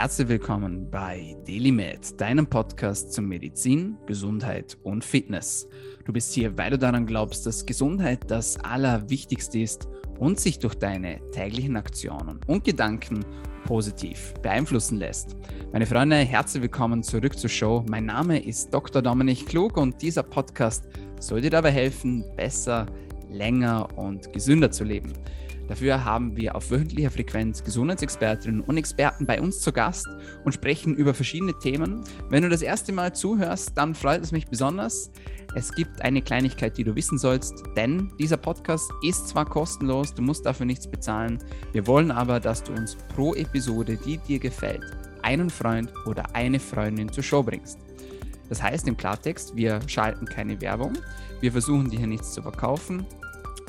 Herzlich willkommen bei DailyMed, deinem Podcast zum Medizin, Gesundheit und Fitness. Du bist hier, weil du daran glaubst, dass Gesundheit das Allerwichtigste ist und sich durch deine täglichen Aktionen und Gedanken positiv beeinflussen lässt. Meine Freunde, herzlich willkommen zurück zur Show. Mein Name ist Dr. Dominik Klug und dieser Podcast soll dir dabei helfen, besser, länger und gesünder zu leben. Dafür haben wir auf wöchentlicher Frequenz Gesundheitsexpertinnen und Experten bei uns zu Gast und sprechen über verschiedene Themen. Wenn du das erste Mal zuhörst, dann freut es mich besonders. Es gibt eine Kleinigkeit, die du wissen sollst, denn dieser Podcast ist zwar kostenlos, du musst dafür nichts bezahlen. Wir wollen aber, dass du uns pro Episode, die dir gefällt, einen Freund oder eine Freundin zur Show bringst. Das heißt im Klartext, wir schalten keine Werbung, wir versuchen dir hier nichts zu verkaufen,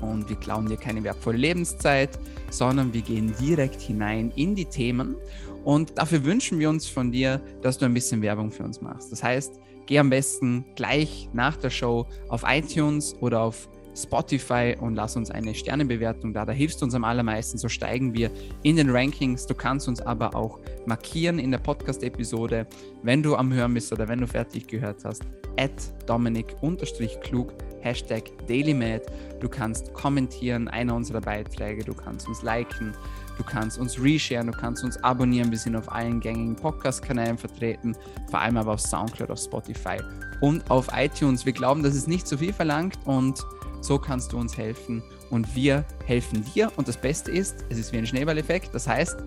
und wir klauen dir keine wertvolle Lebenszeit, sondern wir gehen direkt hinein in die Themen und dafür wünschen wir uns von dir, dass du ein bisschen Werbung für uns machst. Das heißt, geh am besten gleich nach der Show auf iTunes oder auf Spotify und lass uns eine Sternebewertung da. Da hilfst du uns am allermeisten. So steigen wir in den Rankings. Du kannst uns aber auch markieren in der Podcast-Episode, wenn du am Hören bist oder wenn du fertig gehört hast. At Dominik-Klug Hashtag DailyMed. Du kannst kommentieren, einer unserer Beiträge, du kannst uns liken, du kannst uns resharen, du kannst uns abonnieren. Wir sind auf allen gängigen Podcast-Kanälen vertreten, vor allem aber auf Soundcloud, auf Spotify und auf iTunes. Wir glauben, dass es nicht zu viel verlangt und so kannst du uns helfen und wir helfen dir. Und das Beste ist, es ist wie ein Schneeballeffekt. Das heißt,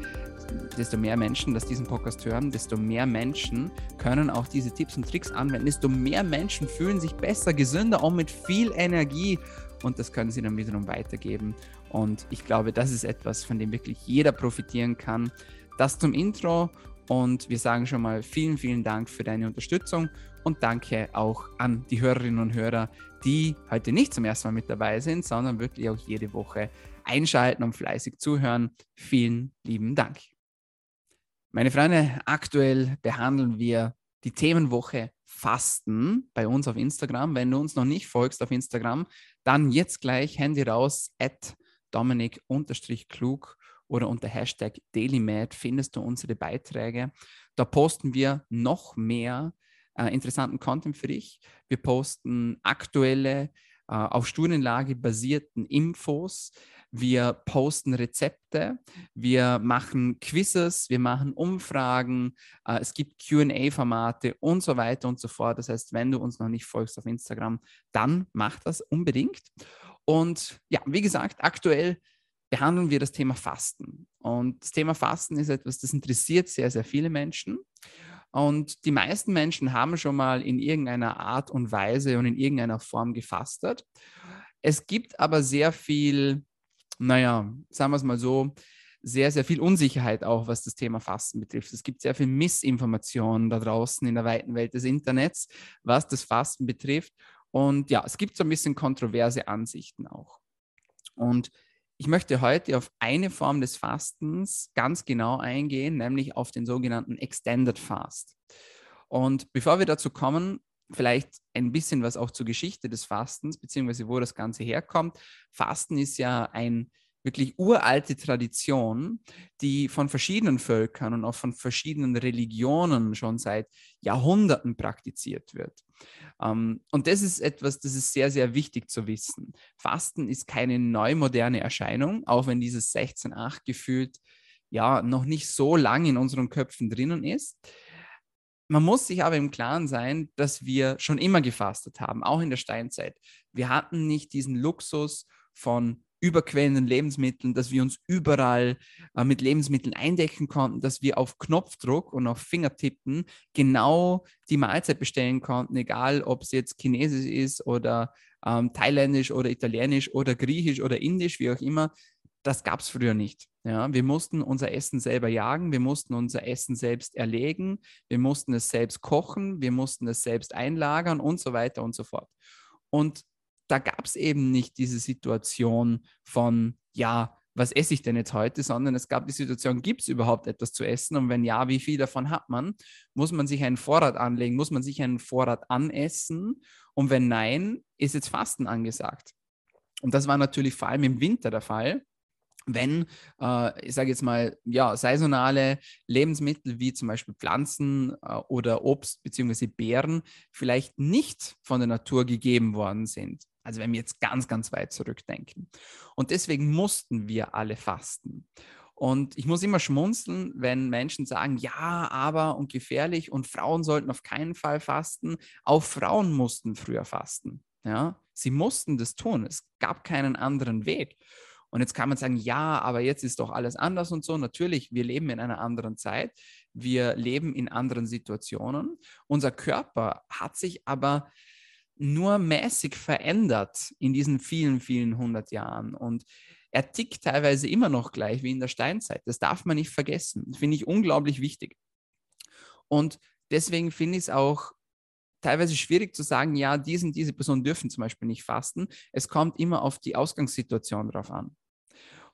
desto mehr Menschen, das diesen Podcast hören, desto mehr Menschen können auch diese Tipps und Tricks anwenden, desto mehr Menschen fühlen sich besser, gesünder und mit viel Energie und das können sie dann wiederum weitergeben. Und ich glaube, das ist etwas, von dem wirklich jeder profitieren kann. Das zum Intro und wir sagen schon mal vielen, vielen Dank für deine Unterstützung und danke auch an die Hörerinnen und Hörer, die heute nicht zum ersten Mal mit dabei sind, sondern wirklich auch jede Woche einschalten und fleißig zuhören. Vielen lieben Dank. Meine Freunde, aktuell behandeln wir die Themenwoche Fasten bei uns auf Instagram. Wenn du uns noch nicht folgst auf Instagram, dann jetzt gleich Handy raus, at Dominik-klug oder unter Hashtag DailyMad findest du unsere Beiträge. Da posten wir noch mehr äh, interessanten Content für dich. Wir posten aktuelle, äh, auf Studienlage basierten Infos. Wir posten Rezepte, wir machen Quizzes, wir machen Umfragen, äh, es gibt QA-Formate und so weiter und so fort. Das heißt, wenn du uns noch nicht folgst auf Instagram, dann mach das unbedingt. Und ja, wie gesagt, aktuell behandeln wir das Thema Fasten. Und das Thema Fasten ist etwas, das interessiert sehr, sehr viele Menschen. Und die meisten Menschen haben schon mal in irgendeiner Art und Weise und in irgendeiner Form gefastet. Es gibt aber sehr viel naja, sagen wir es mal so, sehr, sehr viel Unsicherheit auch, was das Thema Fasten betrifft. Es gibt sehr viel Missinformation da draußen in der weiten Welt des Internets, was das Fasten betrifft. Und ja, es gibt so ein bisschen kontroverse Ansichten auch. Und ich möchte heute auf eine Form des Fastens ganz genau eingehen, nämlich auf den sogenannten Extended Fast. Und bevor wir dazu kommen, vielleicht ein bisschen was auch zur Geschichte des Fastens, beziehungsweise wo das Ganze herkommt. Fasten ist ja ein wirklich uralte Tradition, die von verschiedenen Völkern und auch von verschiedenen Religionen schon seit Jahrhunderten praktiziert wird. Ähm, und das ist etwas, das ist sehr, sehr wichtig zu wissen. Fasten ist keine neumoderne Erscheinung, auch wenn dieses 16.8 gefühlt ja noch nicht so lang in unseren Köpfen drinnen ist. Man muss sich aber im Klaren sein, dass wir schon immer gefastet haben, auch in der Steinzeit. Wir hatten nicht diesen Luxus von überquellenden Lebensmitteln, dass wir uns überall äh, mit Lebensmitteln eindecken konnten, dass wir auf Knopfdruck und auf Fingertippen genau die Mahlzeit bestellen konnten, egal ob es jetzt chinesisch ist oder ähm, thailändisch oder italienisch oder griechisch oder indisch, wie auch immer das gab es früher nicht. Ja, wir mussten unser Essen selber jagen, wir mussten unser Essen selbst erlegen, wir mussten es selbst kochen, wir mussten es selbst einlagern und so weiter und so fort. Und da gab es eben nicht diese Situation von, ja, was esse ich denn jetzt heute, sondern es gab die Situation, gibt es überhaupt etwas zu essen und wenn ja, wie viel davon hat man? Muss man sich einen Vorrat anlegen? Muss man sich einen Vorrat anessen? Und wenn nein, ist jetzt Fasten angesagt. Und das war natürlich vor allem im Winter der Fall wenn, äh, ich sage jetzt mal, ja, saisonale Lebensmittel wie zum Beispiel Pflanzen äh, oder Obst bzw. Beeren vielleicht nicht von der Natur gegeben worden sind. Also wenn wir jetzt ganz, ganz weit zurückdenken. Und deswegen mussten wir alle fasten. Und ich muss immer schmunzeln, wenn Menschen sagen, ja, aber und gefährlich und Frauen sollten auf keinen Fall fasten. Auch Frauen mussten früher fasten. Ja, sie mussten das tun. Es gab keinen anderen Weg. Und jetzt kann man sagen, ja, aber jetzt ist doch alles anders und so. Natürlich, wir leben in einer anderen Zeit. Wir leben in anderen Situationen. Unser Körper hat sich aber nur mäßig verändert in diesen vielen, vielen hundert Jahren. Und er tickt teilweise immer noch gleich wie in der Steinzeit. Das darf man nicht vergessen. Das finde ich unglaublich wichtig. Und deswegen finde ich es auch teilweise schwierig zu sagen, ja, diese und diese Personen dürfen zum Beispiel nicht fasten. Es kommt immer auf die Ausgangssituation drauf an.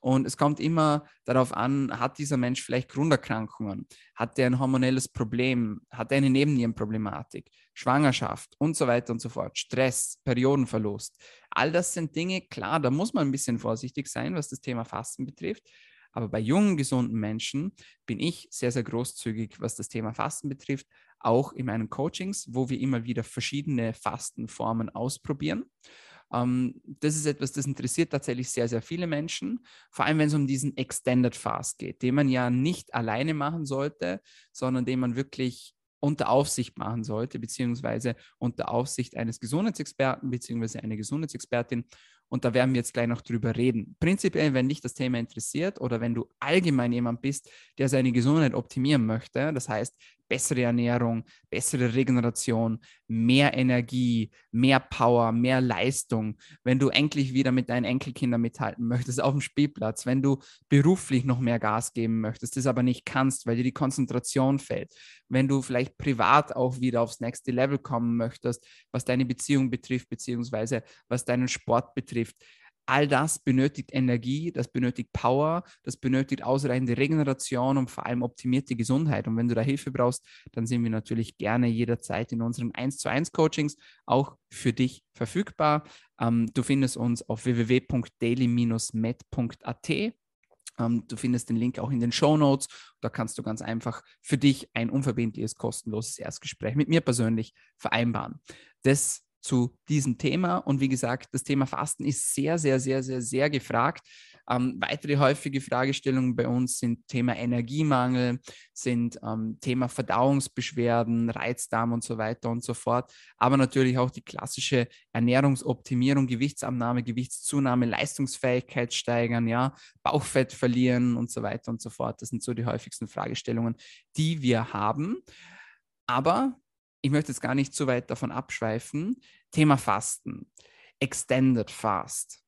Und es kommt immer darauf an, hat dieser Mensch vielleicht Grunderkrankungen? Hat er ein hormonelles Problem? Hat er eine Nebennierenproblematik? Schwangerschaft und so weiter und so fort. Stress, Periodenverlust. All das sind Dinge, klar, da muss man ein bisschen vorsichtig sein, was das Thema Fasten betrifft. Aber bei jungen, gesunden Menschen bin ich sehr, sehr großzügig, was das Thema Fasten betrifft, auch in meinen Coachings, wo wir immer wieder verschiedene Fastenformen ausprobieren. Ähm, das ist etwas, das interessiert tatsächlich sehr, sehr viele Menschen, vor allem wenn es um diesen Extended Fast geht, den man ja nicht alleine machen sollte, sondern den man wirklich unter Aufsicht machen sollte, beziehungsweise unter Aufsicht eines Gesundheitsexperten, beziehungsweise einer Gesundheitsexpertin. Und da werden wir jetzt gleich noch drüber reden. Prinzipiell, wenn dich das Thema interessiert oder wenn du allgemein jemand bist, der seine Gesundheit optimieren möchte, das heißt, bessere Ernährung, bessere Regeneration, mehr Energie, mehr Power, mehr Leistung, wenn du endlich wieder mit deinen Enkelkindern mithalten möchtest auf dem Spielplatz, wenn du beruflich noch mehr Gas geben möchtest, das aber nicht kannst, weil dir die Konzentration fällt, wenn du vielleicht privat auch wieder aufs nächste Level kommen möchtest, was deine Beziehung betrifft, beziehungsweise was deinen Sport betrifft, all das benötigt Energie, das benötigt Power, das benötigt ausreichende Regeneration und vor allem optimierte Gesundheit. Und wenn du da Hilfe brauchst, dann sind wir natürlich gerne jederzeit in unseren 1 zu 1 Coachings auch für dich verfügbar. Ähm, du findest uns auf www.daily-med.at. Ähm, du findest den Link auch in den Show Notes. Da kannst du ganz einfach für dich ein unverbindliches, kostenloses Erstgespräch mit mir persönlich vereinbaren. Das zu diesem Thema. Und wie gesagt, das Thema Fasten ist sehr, sehr, sehr, sehr, sehr gefragt. Ähm, weitere häufige Fragestellungen bei uns sind Thema Energiemangel, sind ähm, Thema Verdauungsbeschwerden, Reizdarm und so weiter und so fort. Aber natürlich auch die klassische Ernährungsoptimierung, Gewichtsabnahme, Gewichtszunahme, Leistungsfähigkeit steigern, ja, Bauchfett verlieren und so weiter und so fort. Das sind so die häufigsten Fragestellungen, die wir haben. Aber ich möchte jetzt gar nicht zu weit davon abschweifen. Thema Fasten, Extended Fast.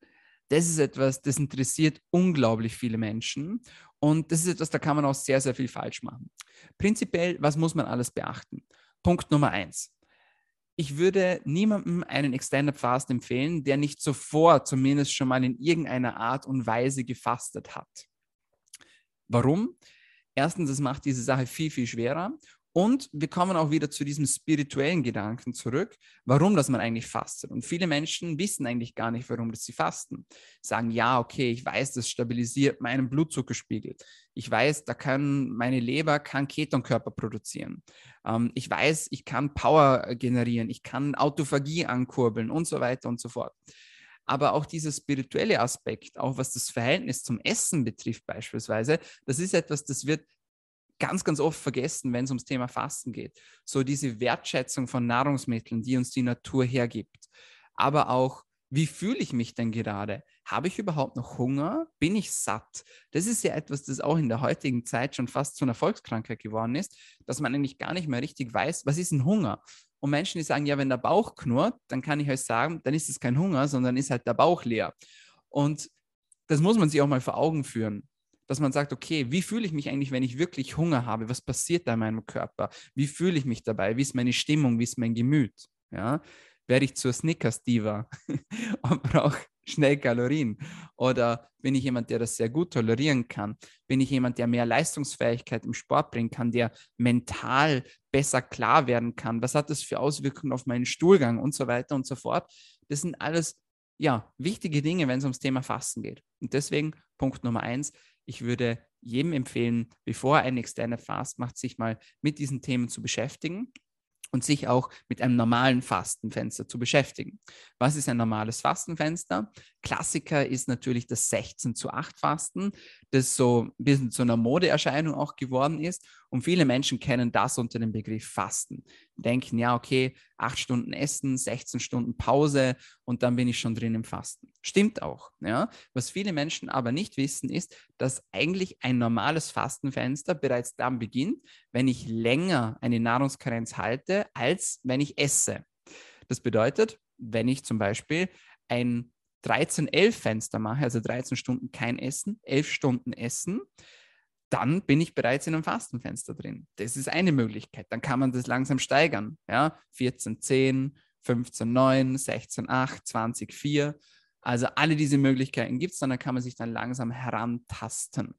Das ist etwas, das interessiert unglaublich viele Menschen. Und das ist etwas, da kann man auch sehr, sehr viel falsch machen. Prinzipiell, was muss man alles beachten? Punkt Nummer eins. Ich würde niemandem einen Extended Fast empfehlen, der nicht zuvor zumindest schon mal in irgendeiner Art und Weise gefastet hat. Warum? Erstens, es macht diese Sache viel, viel schwerer. Und wir kommen auch wieder zu diesem spirituellen Gedanken zurück, warum das man eigentlich fastet. Und viele Menschen wissen eigentlich gar nicht, warum das sie fasten. Sagen, ja, okay, ich weiß, das stabilisiert meinen Blutzuckerspiegel. Ich weiß, da kann meine Leber kann Ketonkörper produzieren. Ähm, ich weiß, ich kann Power generieren, ich kann Autophagie ankurbeln und so weiter und so fort. Aber auch dieser spirituelle Aspekt, auch was das Verhältnis zum Essen betrifft beispielsweise, das ist etwas, das wird ganz, ganz oft vergessen, wenn es ums Thema Fasten geht. So diese Wertschätzung von Nahrungsmitteln, die uns die Natur hergibt. Aber auch, wie fühle ich mich denn gerade? Habe ich überhaupt noch Hunger? Bin ich satt? Das ist ja etwas, das auch in der heutigen Zeit schon fast zu einer Volkskrankheit geworden ist, dass man eigentlich gar nicht mehr richtig weiß, was ist ein Hunger? Und Menschen, die sagen, ja, wenn der Bauch knurrt, dann kann ich euch sagen, dann ist es kein Hunger, sondern ist halt der Bauch leer. Und das muss man sich auch mal vor Augen führen dass man sagt, okay, wie fühle ich mich eigentlich, wenn ich wirklich Hunger habe? Was passiert da in meinem Körper? Wie fühle ich mich dabei? Wie ist meine Stimmung? Wie ist mein Gemüt? Ja? Werde ich zur Snickers-Diva und brauche schnell Kalorien? Oder bin ich jemand, der das sehr gut tolerieren kann? Bin ich jemand, der mehr Leistungsfähigkeit im Sport bringen kann, der mental besser klar werden kann? Was hat das für Auswirkungen auf meinen Stuhlgang und so weiter und so fort? Das sind alles ja, wichtige Dinge, wenn es ums Thema Fasten geht. Und deswegen Punkt Nummer eins. Ich würde jedem empfehlen, bevor er einen externen Fast macht, sich mal mit diesen Themen zu beschäftigen und sich auch mit einem normalen Fastenfenster zu beschäftigen. Was ist ein normales Fastenfenster? Klassiker ist natürlich das 16 zu 8 Fasten, das so ein bisschen zu einer Modeerscheinung auch geworden ist. Und viele Menschen kennen das unter dem Begriff Fasten. Denken, ja, okay, acht Stunden Essen, 16 Stunden Pause und dann bin ich schon drin im Fasten. Stimmt auch. Ja? Was viele Menschen aber nicht wissen, ist, dass eigentlich ein normales Fastenfenster bereits dann beginnt, wenn ich länger eine Nahrungskarenz halte, als wenn ich esse. Das bedeutet, wenn ich zum Beispiel ein 13-11-Fenster mache, also 13 Stunden kein Essen, 11 Stunden Essen, dann bin ich bereits in einem Fastenfenster drin. Das ist eine Möglichkeit. Dann kann man das langsam steigern. Ja? 14, 10, 15, 9, 16, 8, 20, 4. Also alle diese Möglichkeiten gibt es, dann kann man sich dann langsam herantasten.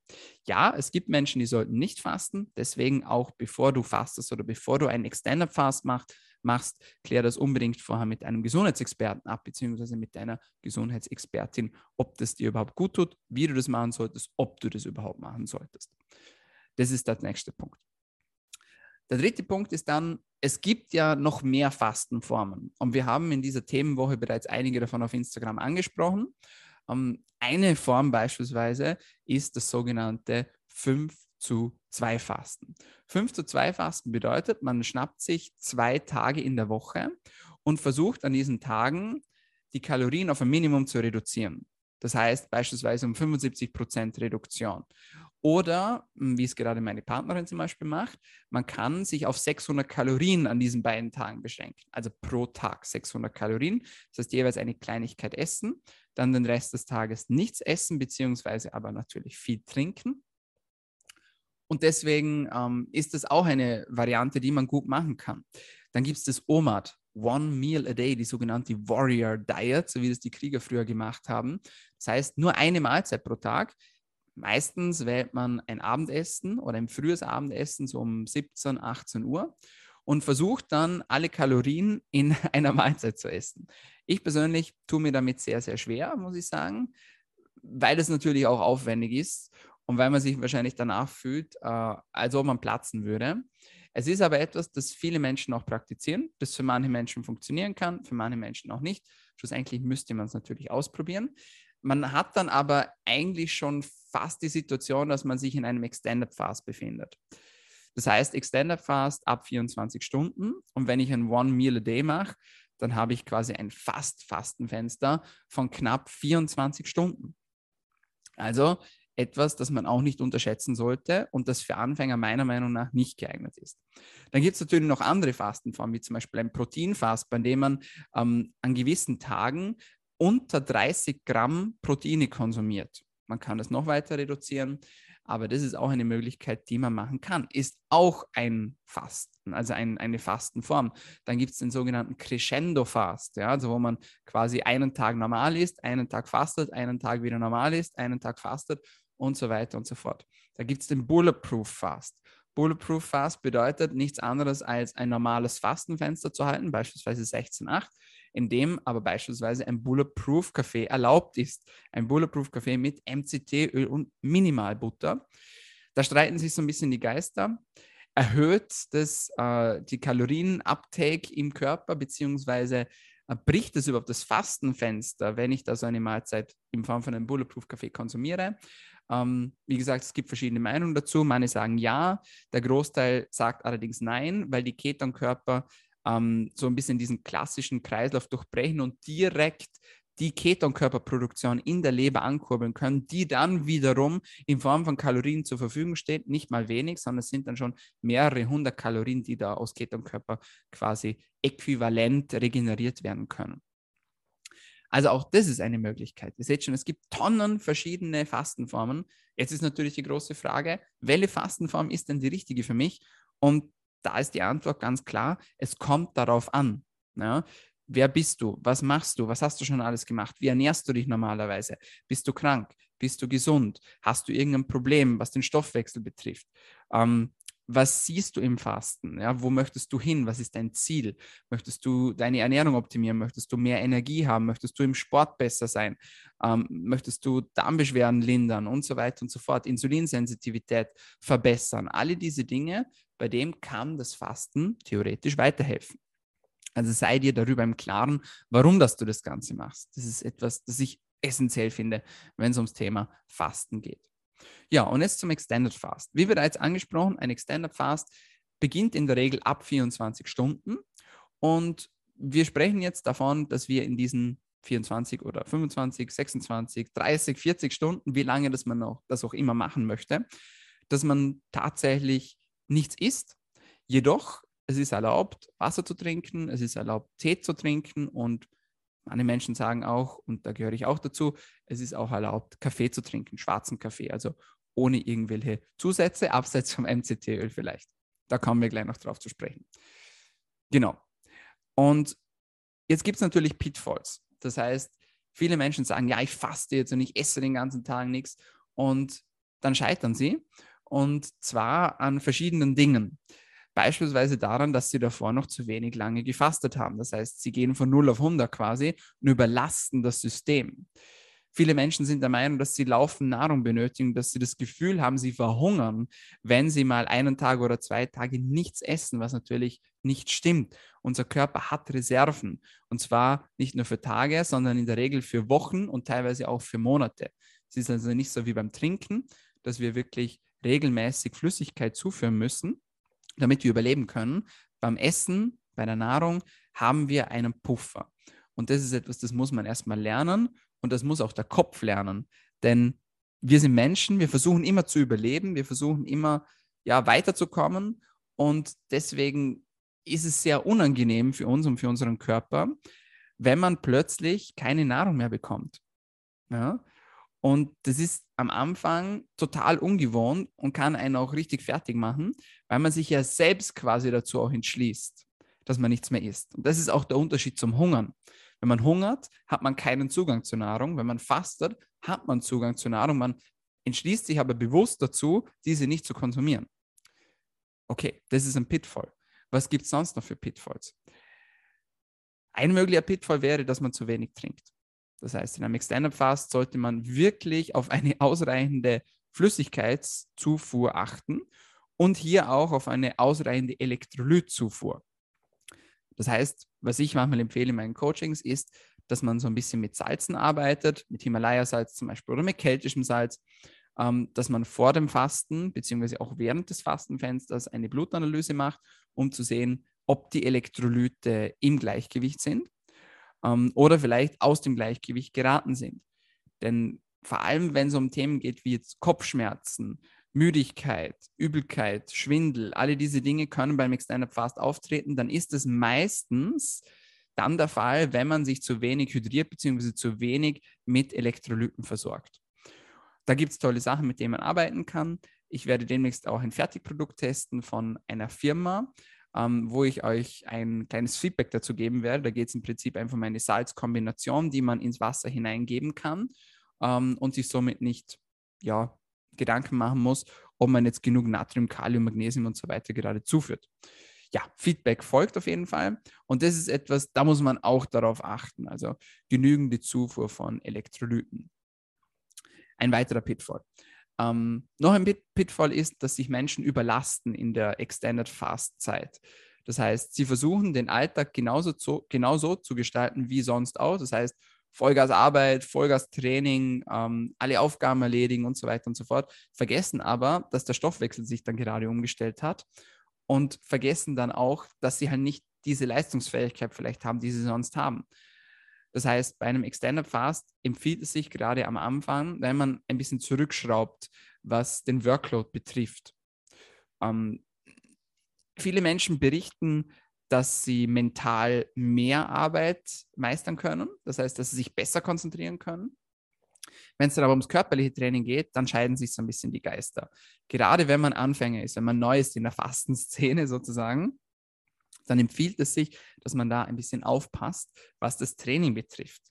Ja, es gibt Menschen, die sollten nicht fasten. Deswegen auch bevor du fastest oder bevor du einen Extended Fast machst, machst, klär das unbedingt vorher mit einem Gesundheitsexperten ab, beziehungsweise mit deiner Gesundheitsexpertin, ob das dir überhaupt gut tut, wie du das machen solltest, ob du das überhaupt machen solltest. Das ist der nächste Punkt. Der dritte Punkt ist dann, es gibt ja noch mehr Fastenformen. Und wir haben in dieser Themenwoche bereits einige davon auf Instagram angesprochen. Ähm, eine Form beispielsweise ist das sogenannte 5 zu 2 Fasten. 5 zu 2 Fasten bedeutet, man schnappt sich zwei Tage in der Woche und versucht an diesen Tagen die Kalorien auf ein Minimum zu reduzieren. Das heißt beispielsweise um 75 Prozent Reduktion. Oder, hm, wie es gerade meine Partnerin zum Beispiel macht, man kann sich auf 600 Kalorien an diesen beiden Tagen beschränken. Also pro Tag 600 Kalorien. Das heißt, jeweils eine Kleinigkeit essen, dann den Rest des Tages nichts essen, beziehungsweise aber natürlich viel trinken. Und deswegen ähm, ist das auch eine Variante, die man gut machen kann. Dann gibt es das OMAD, One Meal a Day, die sogenannte Warrior Diet, so wie das die Krieger früher gemacht haben. Das heißt, nur eine Mahlzeit pro Tag. Meistens wählt man ein Abendessen oder ein frühes Abendessen, so um 17, 18 Uhr und versucht dann alle Kalorien in einer Mahlzeit zu essen. Ich persönlich tue mir damit sehr, sehr schwer, muss ich sagen, weil es natürlich auch aufwendig ist und weil man sich wahrscheinlich danach fühlt, äh, als ob man platzen würde. Es ist aber etwas, das viele Menschen auch praktizieren, das für manche Menschen funktionieren kann, für manche Menschen auch nicht. Schlussendlich müsste man es natürlich ausprobieren. Man hat dann aber eigentlich schon fast die Situation, dass man sich in einem Extended Fast befindet. Das heißt, Extended Fast ab 24 Stunden. Und wenn ich ein One Meal a Day mache, dann habe ich quasi ein Fast-Fastenfenster von knapp 24 Stunden. Also etwas, das man auch nicht unterschätzen sollte und das für Anfänger meiner Meinung nach nicht geeignet ist. Dann gibt es natürlich noch andere Fastenformen, wie zum Beispiel ein Proteinfast, bei dem man ähm, an gewissen Tagen unter 30 Gramm Proteine konsumiert. Man kann das noch weiter reduzieren, aber das ist auch eine Möglichkeit, die man machen kann. Ist auch ein Fasten, also ein, eine Fastenform. Dann gibt es den sogenannten Crescendo-Fast, ja, also wo man quasi einen Tag normal ist, einen Tag fastet, einen Tag wieder normal ist, einen Tag fastet und so weiter und so fort. Da gibt es den Bulletproof Fast. Bulletproof Fast bedeutet nichts anderes als ein normales Fastenfenster zu halten, beispielsweise 16,8, in dem aber beispielsweise ein Bulletproof Kaffee erlaubt ist. Ein Bulletproof Kaffee mit MCT-Öl und Minimalbutter. Da streiten sich so ein bisschen die Geister. Erhöht das äh, die Kalorienuptake im Körper, beziehungsweise äh, bricht es überhaupt das Fastenfenster, wenn ich da so eine Mahlzeit in Form von einem Bulletproof Kaffee konsumiere? Ähm, wie gesagt, es gibt verschiedene Meinungen dazu. Manche sagen ja, der Großteil sagt allerdings nein, weil die Ketonkörper ähm, so ein bisschen diesen klassischen Kreislauf durchbrechen und direkt die Ketonkörperproduktion in der Leber ankurbeln können, die dann wiederum in Form von Kalorien zur Verfügung steht. Nicht mal wenig, sondern es sind dann schon mehrere hundert Kalorien, die da aus Ketonkörper quasi äquivalent regeneriert werden können. Also auch das ist eine Möglichkeit. Ihr seht schon, es gibt Tonnen verschiedene Fastenformen. Jetzt ist natürlich die große Frage, welche Fastenform ist denn die richtige für mich? Und da ist die Antwort ganz klar, es kommt darauf an. Ja? Wer bist du? Was machst du? Was hast du schon alles gemacht? Wie ernährst du dich normalerweise? Bist du krank? Bist du gesund? Hast du irgendein Problem, was den Stoffwechsel betrifft? Ähm, was siehst du im Fasten? Ja, wo möchtest du hin? Was ist dein Ziel? Möchtest du deine Ernährung optimieren? Möchtest du mehr Energie haben? Möchtest du im Sport besser sein? Ähm, möchtest du Darmbeschwerden lindern und so weiter und so fort? Insulinsensitivität verbessern? Alle diese Dinge, bei dem kann das Fasten theoretisch weiterhelfen. Also sei dir darüber im Klaren, warum dass du das Ganze machst. Das ist etwas, das ich essentiell finde, wenn es ums Thema Fasten geht. Ja, und jetzt zum Extended Fast. Wie bereits angesprochen, ein Extended Fast beginnt in der Regel ab 24 Stunden und wir sprechen jetzt davon, dass wir in diesen 24 oder 25, 26, 30, 40 Stunden, wie lange das man auch, das auch immer machen möchte, dass man tatsächlich nichts isst. Jedoch, es ist erlaubt, Wasser zu trinken, es ist erlaubt, Tee zu trinken und Manche Menschen sagen auch, und da gehöre ich auch dazu, es ist auch erlaubt, Kaffee zu trinken, schwarzen Kaffee, also ohne irgendwelche Zusätze, abseits vom MCT-Öl vielleicht. Da kommen wir gleich noch drauf zu sprechen. Genau. Und jetzt gibt es natürlich Pitfalls. Das heißt, viele Menschen sagen, ja, ich faste jetzt und ich esse den ganzen Tag nichts. Und dann scheitern sie. Und zwar an verschiedenen Dingen. Beispielsweise daran, dass sie davor noch zu wenig lange gefastet haben. Das heißt, sie gehen von 0 auf 100 quasi und überlasten das System. Viele Menschen sind der Meinung, dass sie laufend Nahrung benötigen, dass sie das Gefühl haben, sie verhungern, wenn sie mal einen Tag oder zwei Tage nichts essen, was natürlich nicht stimmt. Unser Körper hat Reserven und zwar nicht nur für Tage, sondern in der Regel für Wochen und teilweise auch für Monate. Es ist also nicht so wie beim Trinken, dass wir wirklich regelmäßig Flüssigkeit zuführen müssen, damit wir überleben können. Beim Essen, bei der Nahrung haben wir einen Puffer. Und das ist etwas, das muss man erstmal lernen und das muss auch der Kopf lernen. Denn wir sind Menschen, wir versuchen immer zu überleben, wir versuchen immer ja, weiterzukommen und deswegen ist es sehr unangenehm für uns und für unseren Körper, wenn man plötzlich keine Nahrung mehr bekommt. Ja? Und das ist am Anfang total ungewohnt und kann einen auch richtig fertig machen, weil man sich ja selbst quasi dazu auch entschließt, dass man nichts mehr isst. Und das ist auch der Unterschied zum Hungern. Wenn man hungert, hat man keinen Zugang zur Nahrung. Wenn man fastet, hat man Zugang zur Nahrung. Man entschließt sich aber bewusst dazu, diese nicht zu konsumieren. Okay, das ist ein Pitfall. Was gibt es sonst noch für Pitfalls? Ein möglicher Pitfall wäre, dass man zu wenig trinkt. Das heißt, in einem Extended Fast sollte man wirklich auf eine ausreichende Flüssigkeitszufuhr achten und hier auch auf eine ausreichende Elektrolytzufuhr. Das heißt, was ich manchmal empfehle in meinen Coachings ist, dass man so ein bisschen mit Salzen arbeitet, mit Himalaya-Salz zum Beispiel oder mit keltischem Salz, ähm, dass man vor dem Fasten beziehungsweise auch während des Fastenfensters eine Blutanalyse macht, um zu sehen, ob die Elektrolyte im Gleichgewicht sind ähm, oder vielleicht aus dem Gleichgewicht geraten sind. Denn vor allem, wenn es um Themen geht wie jetzt Kopfschmerzen, Müdigkeit, Übelkeit, Schwindel, alle diese Dinge können beim Extended Fast auftreten, dann ist es meistens dann der Fall, wenn man sich zu wenig hydriert bzw. zu wenig mit Elektrolyten versorgt. Da gibt es tolle Sachen, mit denen man arbeiten kann. Ich werde demnächst auch ein Fertigprodukt testen von einer Firma, ähm, wo ich euch ein kleines Feedback dazu geben werde. Da geht es im Prinzip einfach um eine Salzkombination, die man ins Wasser hineingeben kann ähm, und sich somit nicht ja, Gedanken machen muss, ob man jetzt genug Natrium, Kalium, Magnesium und so weiter gerade zuführt. Ja, Feedback folgt auf jeden Fall. Und das ist etwas, da muss man auch darauf achten. Also genügende Zufuhr von Elektrolyten. Ein weiterer Pitfall. Ähm, noch ein Pitfall ist, dass sich Menschen überlasten in der Extended Fast Zeit. Das heißt, sie versuchen den Alltag genauso zu, genauso zu gestalten wie sonst auch. Das heißt, Vollgas Arbeit, Vollgas Training, ähm, alle Aufgaben erledigen und so weiter und so fort, vergessen aber, dass der Stoffwechsel sich dann gerade umgestellt hat und vergessen dann auch, dass sie halt nicht diese Leistungsfähigkeit vielleicht haben, die sie sonst haben. Das heißt, bei einem Extended Fast empfiehlt es sich gerade am Anfang, wenn man ein bisschen zurückschraubt, was den Workload betrifft. Ähm, viele Menschen berichten, dass sie mental mehr Arbeit meistern können, das heißt, dass sie sich besser konzentrieren können. Wenn es dann aber ums körperliche Training geht, dann scheiden sich so ein bisschen die Geister. Gerade wenn man Anfänger ist, wenn man neu ist in der Fastenszene sozusagen, dann empfiehlt es sich, dass man da ein bisschen aufpasst, was das Training betrifft.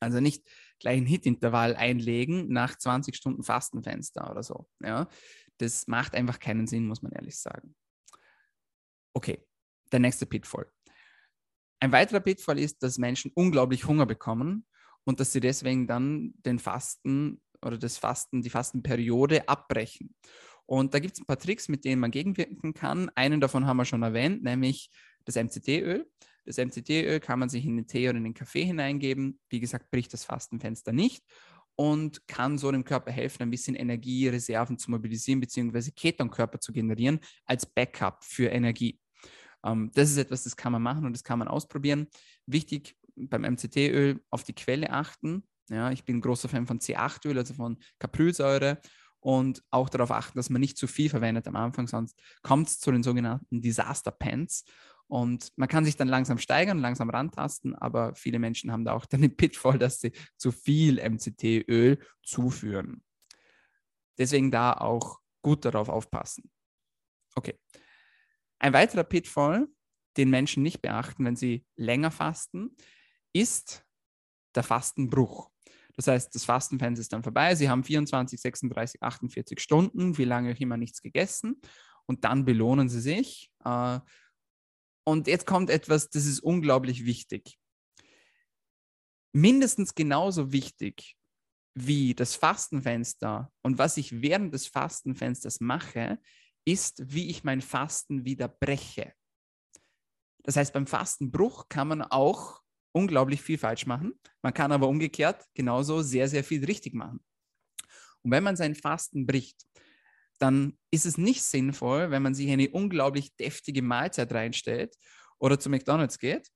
Also nicht gleich ein Hit-Intervall einlegen nach 20 Stunden Fastenfenster oder so. Ja? Das macht einfach keinen Sinn, muss man ehrlich sagen. Okay, der nächste Pitfall. Ein weiterer Pitfall ist, dass Menschen unglaublich Hunger bekommen und dass sie deswegen dann den Fasten oder das Fasten, die Fastenperiode abbrechen. Und da gibt es ein paar Tricks, mit denen man gegenwirken kann. Einen davon haben wir schon erwähnt, nämlich das MCT-Öl. Das MCT-Öl kann man sich in den Tee oder in den Kaffee hineingeben. Wie gesagt, bricht das Fastenfenster nicht und kann so dem Körper helfen, ein bisschen Energiereserven zu mobilisieren bzw. Ketonkörper zu generieren als Backup für Energie. Ähm, das ist etwas, das kann man machen und das kann man ausprobieren. Wichtig beim MCT-Öl auf die Quelle achten. Ja, ich bin großer Fan von C8-Öl, also von Caprysäure und auch darauf achten, dass man nicht zu viel verwendet am Anfang, sonst kommt es zu den sogenannten Disaster Pants. Und man kann sich dann langsam steigern, langsam rantasten, aber viele Menschen haben da auch dann den Pitfall, dass sie zu viel MCT-Öl zuführen. Deswegen da auch gut darauf aufpassen. Okay. Ein weiterer Pitfall, den Menschen nicht beachten, wenn sie länger fasten, ist der Fastenbruch. Das heißt, das Fastenfenster ist dann vorbei. Sie haben 24, 36, 48 Stunden, wie lange auch immer nichts gegessen. Und dann belohnen Sie sich. Äh, und jetzt kommt etwas, das ist unglaublich wichtig. Mindestens genauso wichtig wie das Fastenfenster und was ich während des Fastenfensters mache, ist, wie ich mein Fasten wieder breche. Das heißt, beim Fastenbruch kann man auch unglaublich viel falsch machen. Man kann aber umgekehrt genauso sehr, sehr viel richtig machen. Und wenn man sein Fasten bricht, dann ist es nicht sinnvoll, wenn man sich eine unglaublich deftige Mahlzeit reinstellt oder zu McDonald's geht,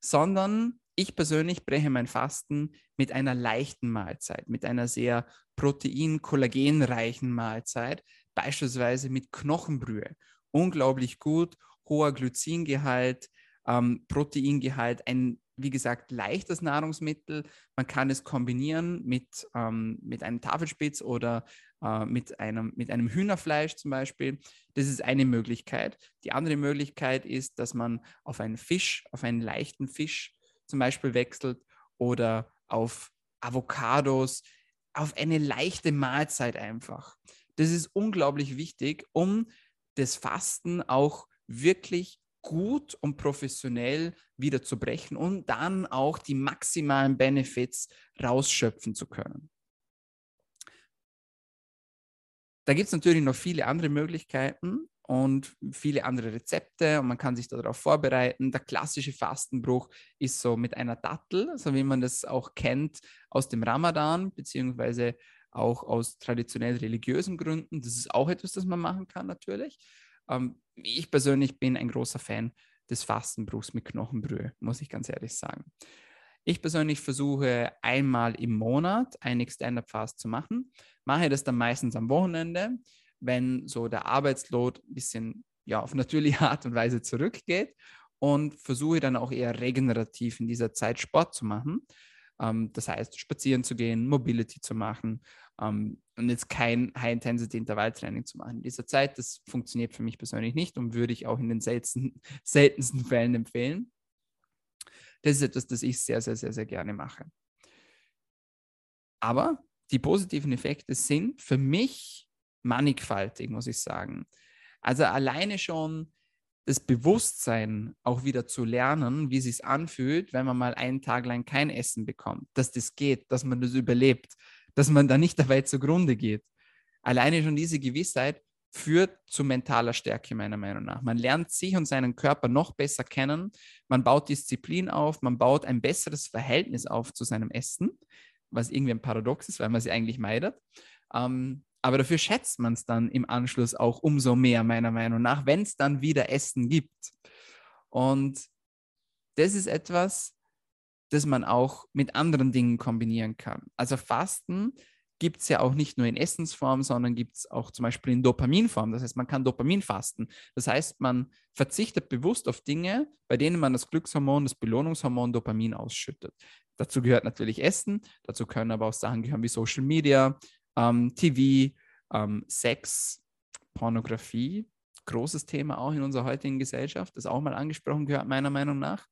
sondern ich persönlich breche mein Fasten mit einer leichten Mahlzeit, mit einer sehr protein-kollagenreichen Mahlzeit, beispielsweise mit Knochenbrühe. Unglaublich gut, hoher Glycingehalt, ähm, Proteingehalt, ein wie gesagt, leichtes Nahrungsmittel. Man kann es kombinieren mit, ähm, mit einem Tafelspitz oder äh, mit, einem, mit einem Hühnerfleisch zum Beispiel. Das ist eine Möglichkeit. Die andere Möglichkeit ist, dass man auf einen Fisch, auf einen leichten Fisch zum Beispiel wechselt oder auf Avocados, auf eine leichte Mahlzeit einfach. Das ist unglaublich wichtig, um das Fasten auch wirklich gut und professionell wieder zu brechen und dann auch die maximalen Benefits rausschöpfen zu können. Da gibt es natürlich noch viele andere Möglichkeiten und viele andere Rezepte und man kann sich darauf vorbereiten. Der klassische Fastenbruch ist so mit einer Dattel, so wie man das auch kennt aus dem Ramadan, beziehungsweise auch aus traditionell religiösen Gründen. Das ist auch etwas, das man machen kann natürlich. Ähm, ich persönlich bin ein großer Fan des Fastenbruchs mit Knochenbrühe, muss ich ganz ehrlich sagen. Ich persönlich versuche einmal im Monat ein Extended Fast zu machen. Mache das dann meistens am Wochenende, wenn so der Arbeitsload ein bisschen ja, auf natürliche Art und Weise zurückgeht und versuche dann auch eher regenerativ in dieser Zeit Sport zu machen. Ähm, das heißt, spazieren zu gehen, Mobility zu machen ähm, und jetzt kein High-Intensity-Intervalltraining zu machen. In dieser Zeit, das funktioniert für mich persönlich nicht und würde ich auch in den seltensten, seltensten Fällen empfehlen. Das ist etwas, das ich sehr, sehr, sehr, sehr gerne mache. Aber die positiven Effekte sind für mich mannigfaltig, muss ich sagen. Also alleine schon das Bewusstsein auch wieder zu lernen, wie es sich anfühlt, wenn man mal einen Tag lang kein Essen bekommt, dass das geht, dass man das überlebt, dass man da nicht dabei zugrunde geht. Alleine schon diese Gewissheit führt zu mentaler Stärke, meiner Meinung nach. Man lernt sich und seinen Körper noch besser kennen, man baut Disziplin auf, man baut ein besseres Verhältnis auf zu seinem Essen, was irgendwie ein Paradox ist, weil man sie eigentlich meidet. Ähm, aber dafür schätzt man es dann im Anschluss auch umso mehr, meiner Meinung nach, wenn es dann wieder Essen gibt. Und das ist etwas, das man auch mit anderen Dingen kombinieren kann. Also Fasten gibt es ja auch nicht nur in Essensform, sondern gibt es auch zum Beispiel in Dopaminform. Das heißt, man kann Dopamin fasten. Das heißt, man verzichtet bewusst auf Dinge, bei denen man das Glückshormon, das Belohnungshormon Dopamin ausschüttet. Dazu gehört natürlich Essen, dazu können aber auch Sachen gehören wie Social Media, ähm, TV, ähm, Sex, Pornografie. Großes Thema auch in unserer heutigen Gesellschaft, das auch mal angesprochen gehört, meiner Meinung nach.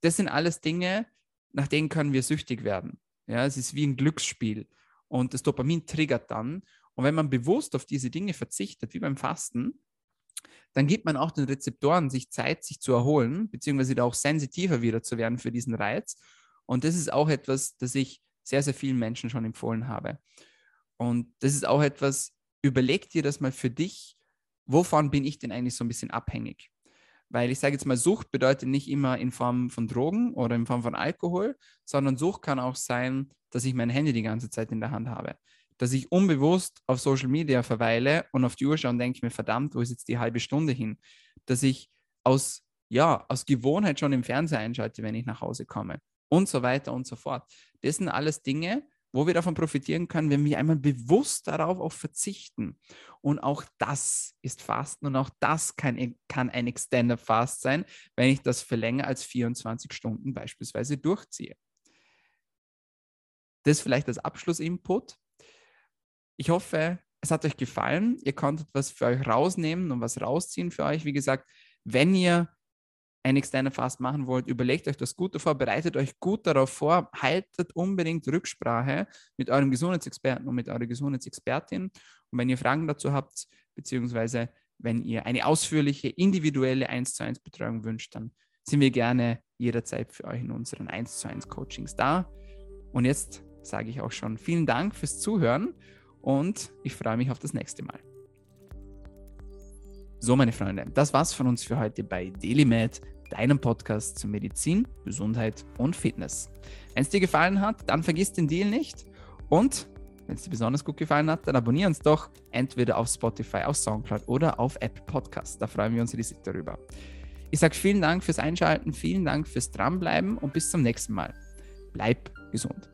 Das sind alles Dinge, nach denen können wir süchtig werden. Ja, es ist wie ein Glücksspiel. Und das Dopamin triggert dann. Und wenn man bewusst auf diese Dinge verzichtet, wie beim Fasten, dann gibt man auch den Rezeptoren sich Zeit, sich zu erholen, beziehungsweise da auch sensitiver wieder zu werden für diesen Reiz. Und das ist auch etwas, das ich sehr, sehr vielen Menschen schon empfohlen habe. Und das ist auch etwas, überleg dir das mal für dich, wovon bin ich denn eigentlich so ein bisschen abhängig? Weil ich sage jetzt mal, Sucht bedeutet nicht immer in Form von Drogen oder in Form von Alkohol, sondern Sucht kann auch sein, dass ich mein Handy die ganze Zeit in der Hand habe. Dass ich unbewusst auf Social Media verweile und auf die Uhr schaue und denke mir, verdammt, wo ist jetzt die halbe Stunde hin? Dass ich aus, ja, aus Gewohnheit schon im Fernseher einschalte, wenn ich nach Hause komme und so weiter und so fort. Das sind alles Dinge, wo wir davon profitieren können, wenn wir einmal bewusst darauf auch verzichten. Und auch das ist Fasten und auch das kann, kann ein Extended Fast sein, wenn ich das für länger als 24 Stunden beispielsweise durchziehe. Das vielleicht als Abschlussinput. Ich hoffe, es hat euch gefallen. Ihr konntet was für euch rausnehmen und was rausziehen für euch. Wie gesagt, wenn ihr ein externer Fast machen wollt, überlegt euch das gut davor, bereitet euch gut darauf vor, haltet unbedingt Rücksprache mit eurem Gesundheitsexperten und mit eurer Gesundheitsexpertin. Und wenn ihr Fragen dazu habt, beziehungsweise wenn ihr eine ausführliche, individuelle 1 zu 1 Betreuung wünscht, dann sind wir gerne jederzeit für euch in unseren 1 zu 1 Coachings da. Und jetzt sage ich auch schon vielen Dank fürs Zuhören und ich freue mich auf das nächste Mal. So, meine Freunde, das war's von uns für heute bei DailyMed, deinem Podcast zu Medizin, Gesundheit und Fitness. Wenn es dir gefallen hat, dann vergiss den Deal nicht und wenn es dir besonders gut gefallen hat, dann abonniere uns doch entweder auf Spotify, auf Soundcloud oder auf Apple Podcast. Da freuen wir uns riesig darüber. Ich sage vielen Dank fürs Einschalten, vielen Dank fürs Dranbleiben und bis zum nächsten Mal. Bleib gesund.